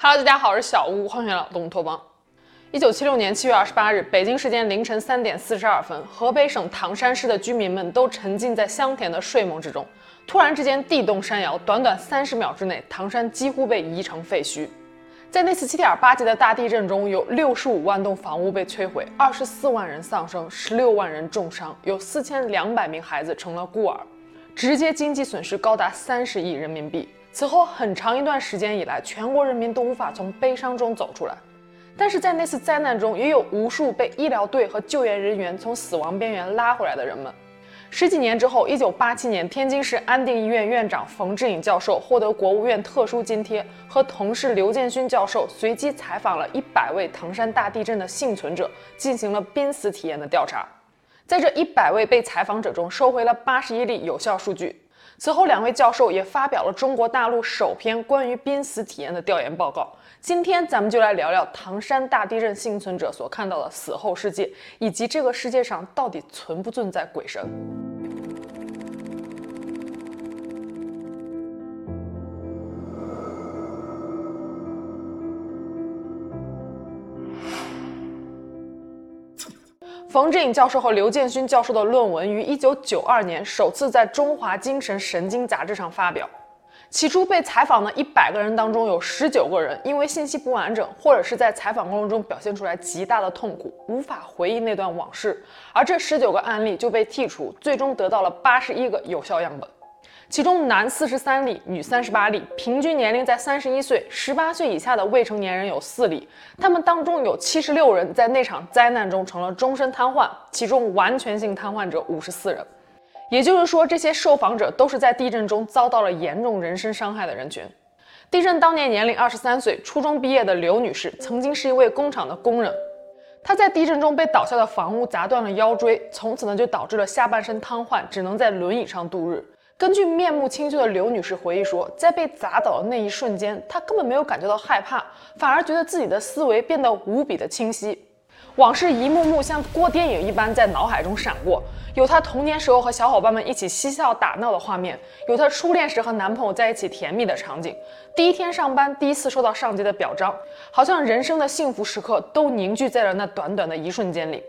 哈喽，大家好，我是小屋，欢迎来到动物托邦。一九七六年七月二十八日，北京时间凌晨三点四十二分，河北省唐山市的居民们都沉浸在香甜的睡梦之中。突然之间，地动山摇，短短三十秒之内，唐山几乎被夷成废墟。在那次七点八级的大地震中，有六十五万栋房屋被摧毁，二十四万人丧生，十六万人重伤，有四千两百名孩子成了孤儿，直接经济损失高达三十亿人民币。此后很长一段时间以来，全国人民都无法从悲伤中走出来。但是在那次灾难中，也有无数被医疗队和救援人员从死亡边缘拉回来的人们。十几年之后，一九八七年，天津市安定医院院长冯志颖教授获得国务院特殊津贴，和同事刘建勋教授随机采访了一百位唐山大地震的幸存者，进行了濒死体验的调查。在这一百位被采访者中，收回了八十一例有效数据。此后，两位教授也发表了中国大陆首篇关于濒死体验的调研报告。今天，咱们就来聊聊唐山大地震幸存者所看到的死后世界，以及这个世界上到底存不存在鬼神。冯志颖教授和刘建勋教授的论文于1992年首次在《中华精神神经杂志》上发表。起初被采访的一百个人当中，有十九个人因为信息不完整，或者是在采访过程中表现出来极大的痛苦，无法回忆那段往事，而这十九个案例就被剔除，最终得到了八十一个有效样本。其中男四十三例，女三十八例，平均年龄在三十一岁，十八岁以下的未成年人有四例。他们当中有七十六人在那场灾难中成了终身瘫痪，其中完全性瘫痪者五十四人。也就是说，这些受访者都是在地震中遭到了严重人身伤害的人群。地震当年年龄二十三岁，初中毕业的刘女士，曾经是一位工厂的工人。她在地震中被倒下的房屋砸断了腰椎，从此呢就导致了下半身瘫痪，只能在轮椅上度日。根据面目清秀的刘女士回忆说，在被砸倒的那一瞬间，她根本没有感觉到害怕，反而觉得自己的思维变得无比的清晰，往事一幕幕像过电影一般在脑海中闪过。有她童年时候和小伙伴们一起嬉笑打闹的画面，有她初恋时和男朋友在一起甜蜜的场景，第一天上班，第一次收到上级的表彰，好像人生的幸福时刻都凝聚在了那短短的一瞬间里。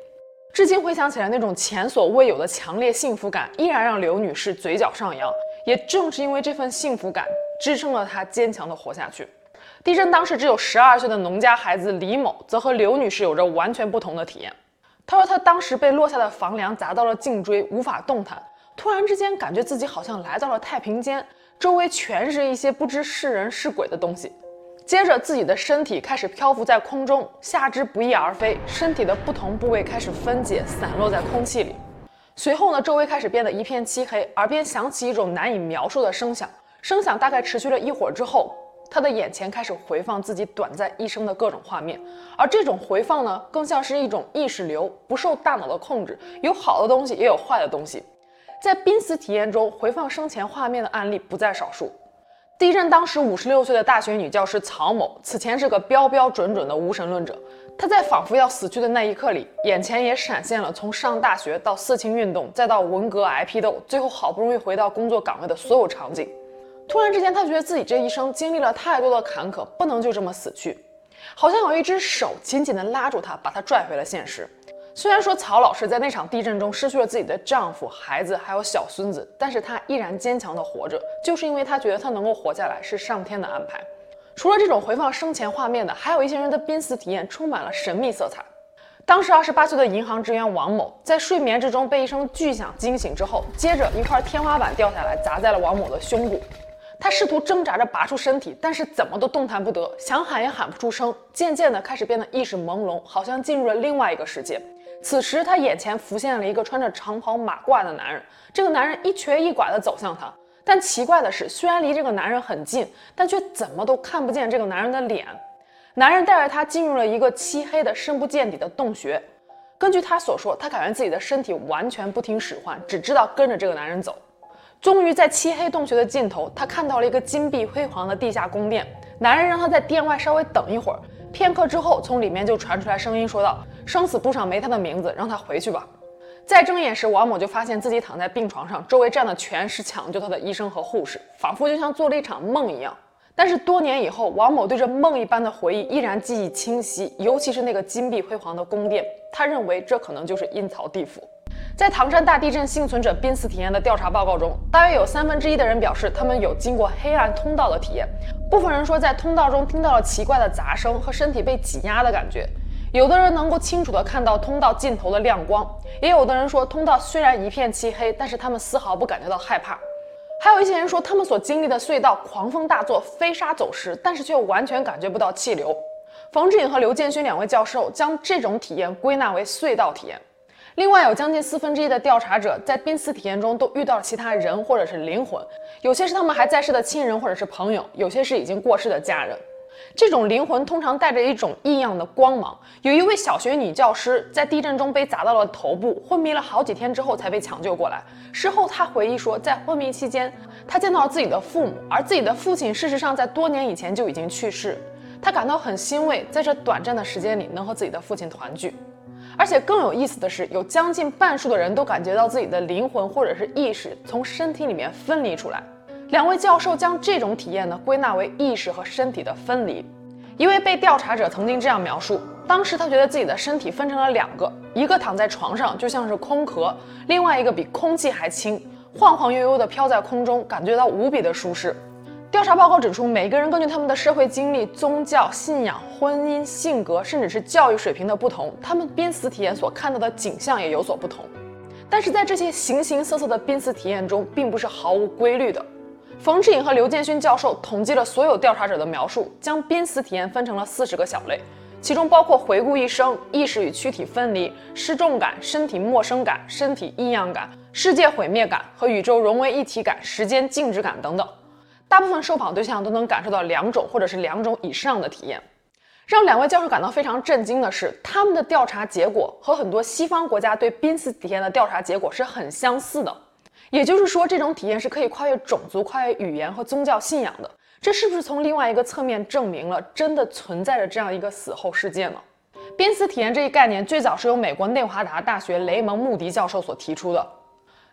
至今回想起来，那种前所未有的强烈幸福感依然让刘女士嘴角上扬。也正是因为这份幸福感，支撑了她坚强地活下去。地震当时只有十二岁的农家孩子李某，则和刘女士有着完全不同的体验。他说，他当时被落下的房梁砸到了颈椎，无法动弹。突然之间，感觉自己好像来到了太平间，周围全是一些不知是人是鬼的东西。接着，自己的身体开始漂浮在空中，下肢不翼而飞，身体的不同部位开始分解，散落在空气里。随后呢，周围开始变得一片漆黑，耳边响起一种难以描述的声响。声响大概持续了一会儿之后，他的眼前开始回放自己短暂一生的各种画面，而这种回放呢，更像是一种意识流，不受大脑的控制，有好的东西，也有坏的东西。在濒死体验中，回放生前画面的案例不在少数。地震当时五十六岁的大学女教师曹某，此前是个标标准准的无神论者。她在仿佛要死去的那一刻里，眼前也闪现了从上大学到四清运动，再到文革挨批斗，最后好不容易回到工作岗位的所有场景。突然之间，她觉得自己这一生经历了太多的坎坷，不能就这么死去，好像有一只手紧紧地拉住她，把她拽回了现实。虽然说曹老师在那场地震中失去了自己的丈夫、孩子，还有小孙子，但是她依然坚强地活着，就是因为她觉得她能够活下来是上天的安排。除了这种回放生前画面的，还有一些人的濒死体验充满了神秘色彩。当时二十八岁的银行职员王某在睡眠之中被一声巨响惊醒之后，接着一块天花板掉下来砸在了王某的胸部，他试图挣扎着拔出身体，但是怎么都动弹不得，想喊也喊不出声，渐渐的开始变得意识朦胧，好像进入了另外一个世界。此时，他眼前浮现了一个穿着长袍马褂的男人。这个男人一瘸一拐地走向他，但奇怪的是，虽然离这个男人很近，但却怎么都看不见这个男人的脸。男人带着他进入了一个漆黑的、深不见底的洞穴。根据他所说，他感觉自己的身体完全不听使唤，只知道跟着这个男人走。终于，在漆黑洞穴的尽头，他看到了一个金碧辉煌的地下宫殿。男人让他在殿外稍微等一会儿。片刻之后，从里面就传出来声音，说道：“生死簿上没他的名字，让他回去吧。”再睁眼时，王某就发现自己躺在病床上，周围站的全是抢救他的医生和护士，仿佛就像做了一场梦一样。但是多年以后，王某对这梦一般的回忆依然记忆清晰，尤其是那个金碧辉煌的宫殿，他认为这可能就是阴曹地府。在唐山大地震幸存者濒死体验的调查报告中，大约有三分之一的人表示他们有经过黑暗通道的体验，部分人说在通道中听到了奇怪的杂声和身体被挤压的感觉，有的人能够清楚地看到通道尽头的亮光，也有的人说通道虽然一片漆黑，但是他们丝毫不感觉到害怕。还有一些人说，他们所经历的隧道狂风大作，飞沙走石，但是却完全感觉不到气流。冯志颖和刘建勋两位教授将这种体验归纳为隧道体验。另外，有将近四分之一的调查者在濒死体验中都遇到了其他人或者是灵魂，有些是他们还在世的亲人或者是朋友，有些是已经过世的家人。这种灵魂通常带着一种异样的光芒。有一位小学女教师在地震中被砸到了头部，昏迷了好几天之后才被抢救过来。事后，她回忆说，在昏迷期间，她见到了自己的父母，而自己的父亲事实上在多年以前就已经去世。她感到很欣慰，在这短暂的时间里能和自己的父亲团聚。而且更有意思的是，有将近半数的人都感觉到自己的灵魂或者是意识从身体里面分离出来。两位教授将这种体验呢归纳为意识和身体的分离。一位被调查者曾经这样描述：当时他觉得自己的身体分成了两个，一个躺在床上就像是空壳，另外一个比空气还轻，晃晃悠悠地飘在空中，感觉到无比的舒适。调查报告指出，每个人根据他们的社会经历、宗教信仰、婚姻、性格，甚至是教育水平的不同，他们濒死体验所看到的景象也有所不同。但是在这些形形色色的濒死体验中，并不是毫无规律的。冯志颖和刘建勋教授统计了所有调查者的描述，将濒死体验分成了四十个小类，其中包括回顾一生、意识与躯体分离、失重感、身体陌生感、身体异样感、世界毁灭感和宇宙融为一体感、时间静止感等等。大部分受访对象都能感受到两种或者是两种以上的体验。让两位教授感到非常震惊的是，他们的调查结果和很多西方国家对濒死体验的调查结果是很相似的。也就是说，这种体验是可以跨越种族、跨越语言和宗教信仰的。这是不是从另外一个侧面证明了真的存在着这样一个死后世界呢？濒死体验这一概念最早是由美国内华达大学雷蒙·穆迪教授所提出的，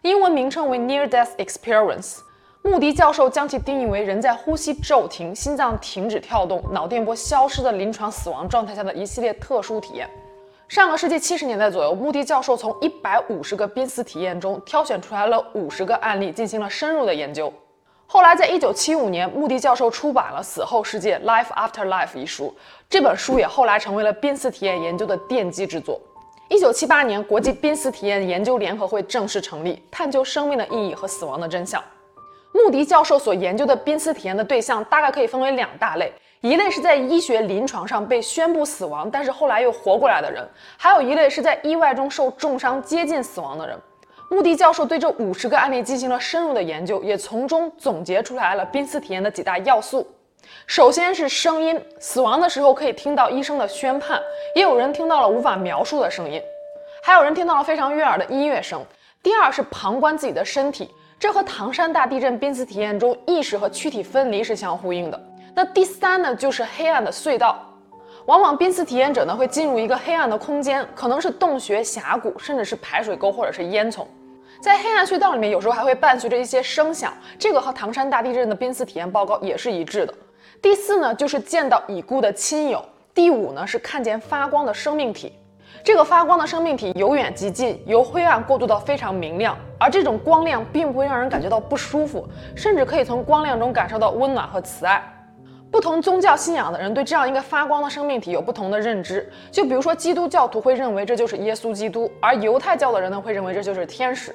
英文名称为 Near Death Experience。穆迪教授将其定义为人在呼吸骤停、心脏停止跳动、脑电波消失的临床死亡状态下的一系列特殊体验。上个世纪七十年代左右，穆迪教授从一百五十个濒死体验中挑选出来了五十个案例，进行了深入的研究。后来，在一九七五年，穆迪教授出版了《死后世界 （Life After Life）》一书，这本书也后来成为了濒死体验研究的奠基之作。一九七八年，国际濒死体验研究联合会正式成立，探究生命的意义和死亡的真相。穆迪教授所研究的濒死体验的对象大概可以分为两大类。一类是在医学临床上被宣布死亡，但是后来又活过来的人，还有一类是在意外中受重伤接近死亡的人。穆迪教授对这五十个案例进行了深入的研究，也从中总结出来了濒死体验的几大要素。首先是声音，死亡的时候可以听到医生的宣判，也有人听到了无法描述的声音，还有人听到了非常悦耳的音乐声。第二是旁观自己的身体，这和唐山大地震濒死体验中意识和躯体分离是相呼应的。那第三呢，就是黑暗的隧道，往往濒死体验者呢会进入一个黑暗的空间，可能是洞穴、峡谷，甚至是排水沟或者是烟囱。在黑暗隧道里面，有时候还会伴随着一些声响，这个和唐山大地震的濒死体验报告也是一致的。第四呢，就是见到已故的亲友。第五呢，是看见发光的生命体。这个发光的生命体由远及近，由灰暗过渡到非常明亮，而这种光亮并不会让人感觉到不舒服，甚至可以从光亮中感受到温暖和慈爱。不同宗教信仰的人对这样一个发光的生命体有不同的认知。就比如说，基督教徒会认为这就是耶稣基督，而犹太教的人呢会认为这就是天使。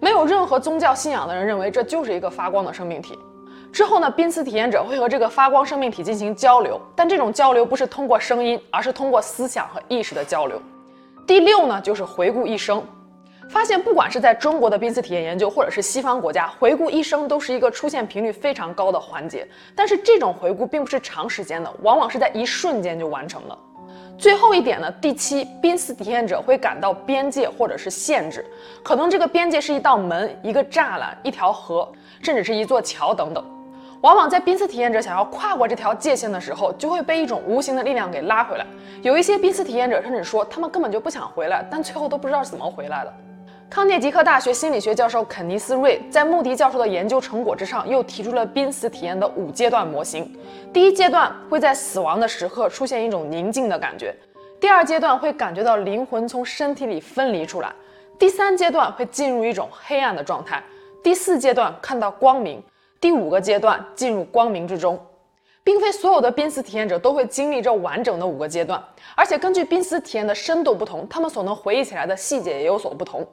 没有任何宗教信仰的人认为这就是一个发光的生命体。之后呢，濒死体验者会和这个发光生命体进行交流，但这种交流不是通过声音，而是通过思想和意识的交流。第六呢，就是回顾一生。发现，不管是在中国的濒死体验研究，或者是西方国家，回顾一生都是一个出现频率非常高的环节。但是这种回顾并不是长时间的，往往是在一瞬间就完成了。最后一点呢，第七，濒死体验者会感到边界或者是限制，可能这个边界是一道门、一个栅栏、一条河，甚至是一座桥等等。往往在濒死体验者想要跨过这条界限的时候，就会被一种无形的力量给拉回来。有一些濒死体验者甚至说，他们根本就不想回来，但最后都不知道是怎么回来的。康涅狄克大学心理学教授肯尼斯·瑞在穆迪教授的研究成果之上，又提出了濒死体验的五阶段模型。第一阶段会在死亡的时刻出现一种宁静的感觉，第二阶段会感觉到灵魂从身体里分离出来，第三阶段会进入一种黑暗的状态，第四阶段看到光明，第五个阶段进入光明之中。并非所有的濒死体验者都会经历这完整的五个阶段，而且根据濒死体验的深度不同，他们所能回忆起来的细节也有所不同。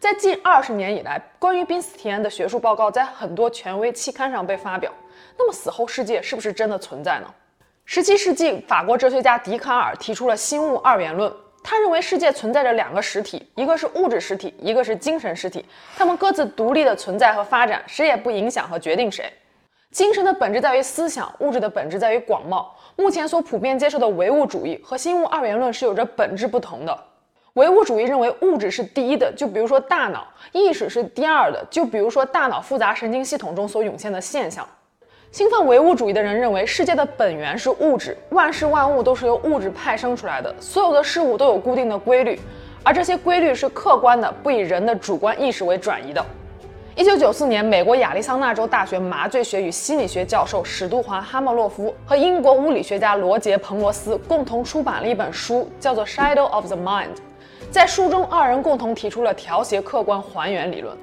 在近二十年以来，关于濒死体验的学术报告在很多权威期刊上被发表。那么，死后世界是不是真的存在呢？十七世纪，法国哲学家笛卡尔提出了心物二元论。他认为世界存在着两个实体，一个是物质实体，一个是精神实体。他们各自独立的存在和发展，谁也不影响和决定谁。精神的本质在于思想，物质的本质在于广袤。目前所普遍接受的唯物主义和心物二元论是有着本质不同的。唯物主义认为物质是第一的，就比如说大脑；意识是第二的，就比如说大脑复杂神经系统中所涌现的现象。兴奋唯物主义的人认为世界的本源是物质，万事万物都是由物质派生出来的，所有的事物都有固定的规律，而这些规律是客观的，不以人的主观意识为转移的。一九九四年，美国亚利桑那州大学麻醉学与心理学教授史都华·哈莫洛夫和英国物理学家罗杰·彭罗斯共同出版了一本书，叫做《Shadow of the Mind》。在书中，二人共同提出了调谐客观还原理论，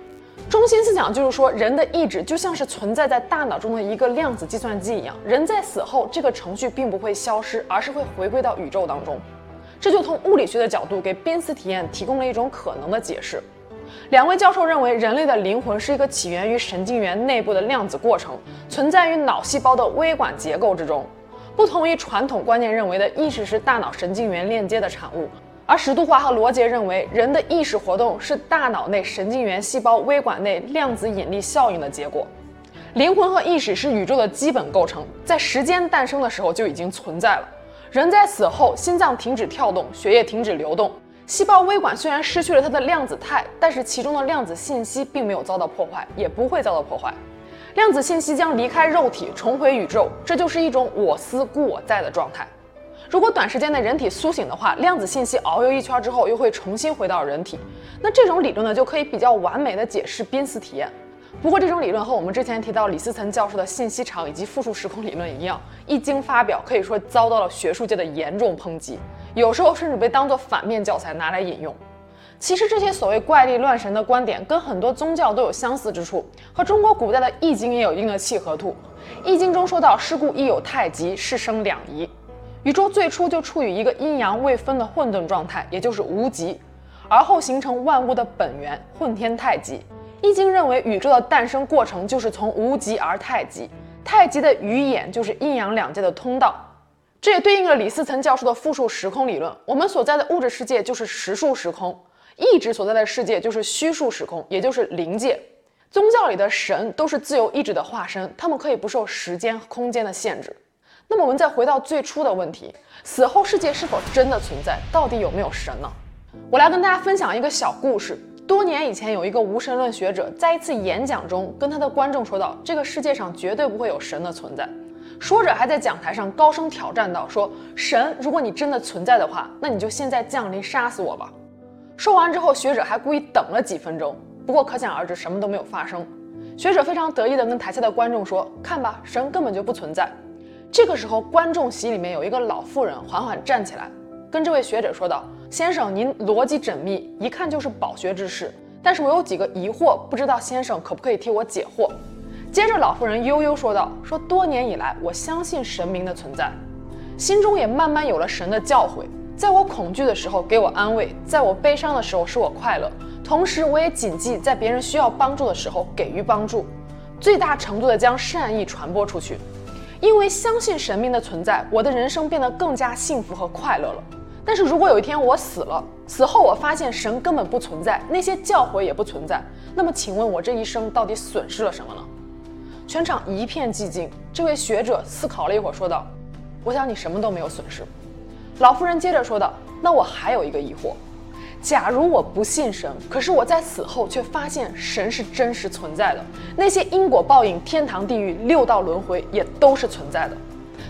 中心思想就是说，人的意志就像是存在在大脑中的一个量子计算机一样，人在死后，这个程序并不会消失，而是会回归到宇宙当中。这就从物理学的角度给濒死体验提供了一种可能的解释。两位教授认为，人类的灵魂是一个起源于神经元内部的量子过程，存在于脑细胞的微管结构之中，不同于传统观念认为的意识是大脑神经元链接的产物。而史都华和罗杰认为，人的意识活动是大脑内神经元细胞微管内量子引力效应的结果。灵魂和意识是宇宙的基本构成，在时间诞生的时候就已经存在了。人在死后，心脏停止跳动，血液停止流动，细胞微管虽然失去了它的量子态，但是其中的量子信息并没有遭到破坏，也不会遭到破坏。量子信息将离开肉体，重回宇宙，这就是一种我思故我在的状态。如果短时间内人体苏醒的话，量子信息遨游一圈之后又会重新回到人体，那这种理论呢就可以比较完美的解释濒死体验。不过这种理论和我们之前提到李思岑教授的信息场以及复数时空理论一样，一经发表可以说遭到了学术界的严重抨击，有时候甚至被当作反面教材拿来引用。其实这些所谓怪力乱神的观点跟很多宗教都有相似之处，和中国古代的易经也有一定的契合度。易经中说到：“是故亦有太极，是生两仪。”宇宙最初就处于一个阴阳未分的混沌状态，也就是无极，而后形成万物的本源，混天太极。易经认为宇宙的诞生过程就是从无极而太极，太极的鱼眼就是阴阳两界的通道。这也对应了李思岑教授的复数时空理论。我们所在的物质世界就是实数时空，意志所在的世界就是虚数时空，也就是灵界。宗教里的神都是自由意志的化身，他们可以不受时间空间的限制。那么我们再回到最初的问题：死后世界是否真的存在？到底有没有神呢？我来跟大家分享一个小故事。多年以前，有一个无神论学者在一次演讲中跟他的观众说道：“这个世界上绝对不会有神的存在。”说着还在讲台上高声挑战道：“说神，如果你真的存在的话，那你就现在降临杀死我吧。”说完之后，学者还故意等了几分钟。不过可想而知，什么都没有发生。学者非常得意地跟台下的观众说：“看吧，神根本就不存在。”这个时候，观众席里面有一个老妇人缓缓站起来，跟这位学者说道：“先生，您逻辑缜密，一看就是饱学之士。但是我有几个疑惑，不知道先生可不可以替我解惑？”接着，老妇人悠悠说道：“说多年以来，我相信神明的存在，心中也慢慢有了神的教诲。在我恐惧的时候给我安慰，在我悲伤的时候使我快乐。同时，我也谨记在别人需要帮助的时候给予帮助，最大程度地将善意传播出去。”因为相信神明的存在，我的人生变得更加幸福和快乐了。但是如果有一天我死了，死后我发现神根本不存在，那些教诲也不存在，那么请问我这一生到底损失了什么呢？全场一片寂静。这位学者思考了一会儿，说道：“我想你什么都没有损失。”老妇人接着说道：“那我还有一个疑惑。”假如我不信神，可是我在死后却发现神是真实存在的，那些因果报应、天堂地狱、六道轮回也都是存在的，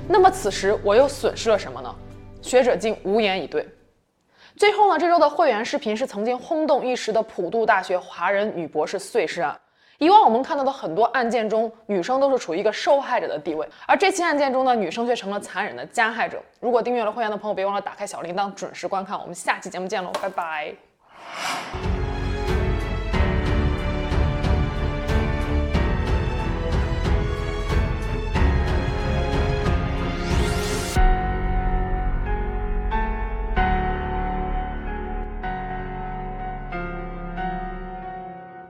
那么此时我又损失了什么呢？学者竟无言以对。最后呢，这周的会员视频是曾经轰动一时的普渡大学华人女博士碎尸案。以往我们看到的很多案件中，女生都是处于一个受害者的地位，而这期案件中呢，女生却成了残忍的加害者。如果订阅了会员的朋友，别忘了打开小铃铛，准时观看。我们下期节目见喽，拜拜。